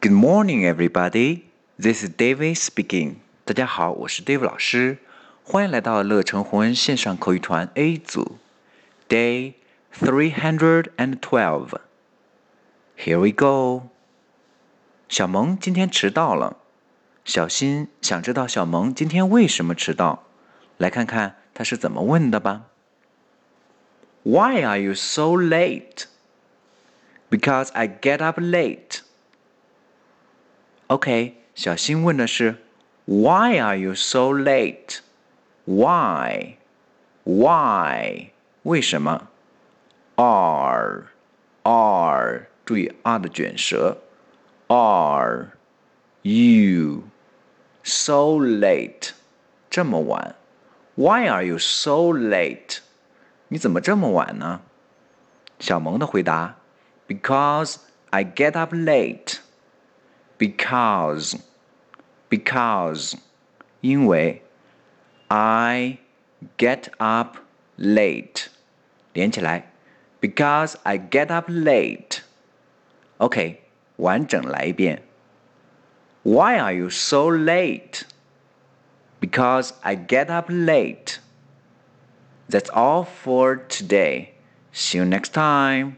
Good morning, everybody. This is David speaking. 大家好，我是 David 老师，欢迎来到乐成红恩线上口语团 A 组，Day three hundred and twelve. Here we go. 小萌今天迟到了。小新想知道小萌今天为什么迟到，来看看他是怎么问的吧。Why are you so late? Because I get up late. OK，小新问的是 Why are you so late? Why? Why? 为什么？Are are 注意 are 的卷舌。Are you so late? 这么晚？Why are you so late? 你怎么这么晚呢？小萌的回答：Because I get up late because because 因为 I get up late 连起来 because I get up late OK 完整来一遍 Why are you so late? Because I get up late. That's all for today. See you next time.